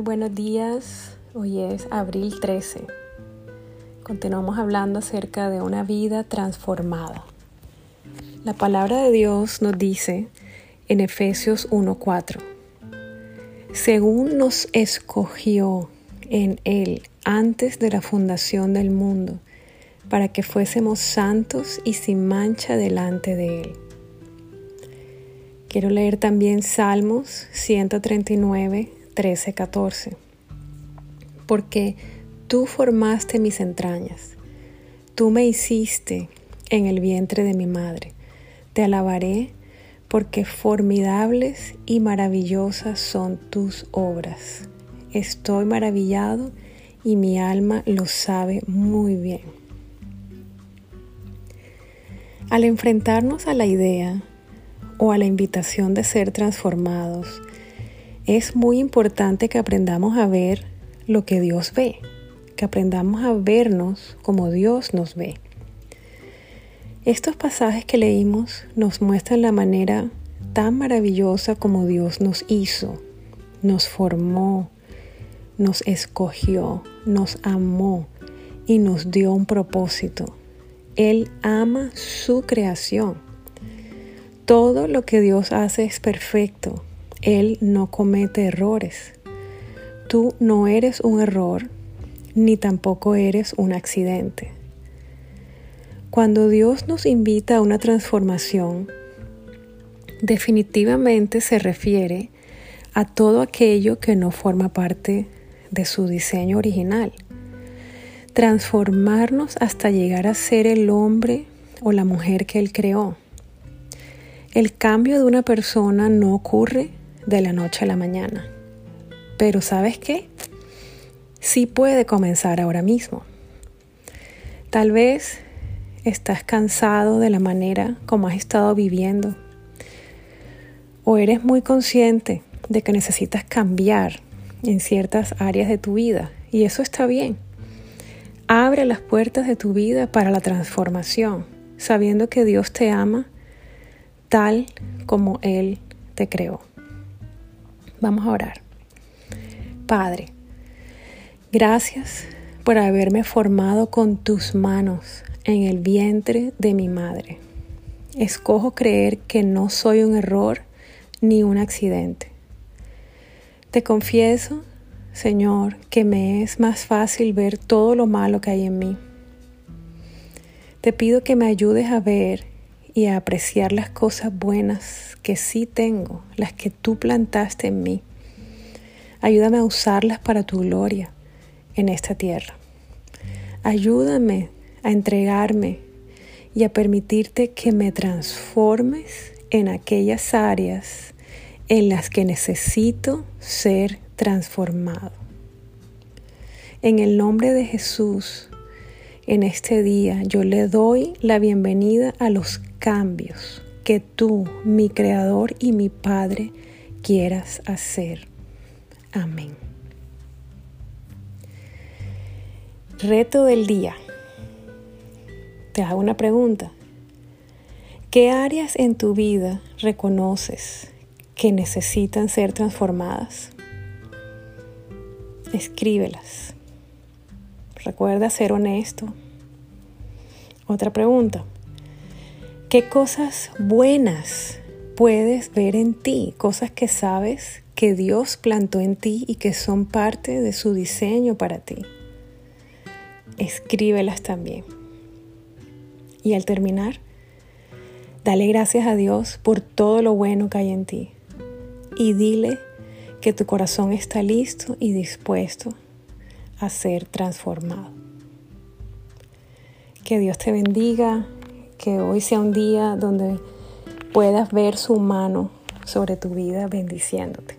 buenos días. Hoy es abril 13. Continuamos hablando acerca de una vida transformada. La palabra de Dios nos dice en Efesios 1:4, según nos escogió en Él antes de la fundación del mundo, para que fuésemos santos y sin mancha delante de Él. Quiero leer también Salmos 139, 13, 14. Porque tú formaste mis entrañas, tú me hiciste en el vientre de mi madre. Te alabaré porque formidables y maravillosas son tus obras. Estoy maravillado y mi alma lo sabe muy bien. Al enfrentarnos a la idea o a la invitación de ser transformados, es muy importante que aprendamos a ver lo que Dios ve, que aprendamos a vernos como Dios nos ve. Estos pasajes que leímos nos muestran la manera tan maravillosa como Dios nos hizo, nos formó, nos escogió, nos amó y nos dio un propósito. Él ama su creación. Todo lo que Dios hace es perfecto él no comete errores. Tú no eres un error, ni tampoco eres un accidente. Cuando Dios nos invita a una transformación, definitivamente se refiere a todo aquello que no forma parte de su diseño original. Transformarnos hasta llegar a ser el hombre o la mujer que Él creó. El cambio de una persona no ocurre de la noche a la mañana. Pero ¿sabes qué? Sí puede comenzar ahora mismo. Tal vez estás cansado de la manera como has estado viviendo. O eres muy consciente de que necesitas cambiar en ciertas áreas de tu vida. Y eso está bien. Abre las puertas de tu vida para la transformación, sabiendo que Dios te ama tal como Él te creó. Vamos a orar. Padre, gracias por haberme formado con tus manos en el vientre de mi madre. Escojo creer que no soy un error ni un accidente. Te confieso, Señor, que me es más fácil ver todo lo malo que hay en mí. Te pido que me ayudes a ver y a apreciar las cosas buenas que sí tengo, las que tú plantaste en mí. Ayúdame a usarlas para tu gloria en esta tierra. Ayúdame a entregarme y a permitirte que me transformes en aquellas áreas en las que necesito ser transformado. En el nombre de Jesús, en este día yo le doy la bienvenida a los cambios que tú, mi Creador y mi Padre, quieras hacer. Amén. Reto del día. Te hago una pregunta. ¿Qué áreas en tu vida reconoces que necesitan ser transformadas? Escríbelas. Recuerda ser honesto. Otra pregunta. ¿Qué cosas buenas puedes ver en ti? Cosas que sabes que Dios plantó en ti y que son parte de su diseño para ti. Escríbelas también. Y al terminar, dale gracias a Dios por todo lo bueno que hay en ti. Y dile que tu corazón está listo y dispuesto a ser transformado. Que Dios te bendiga que hoy sea un día donde puedas ver su mano sobre tu vida bendiciéndote.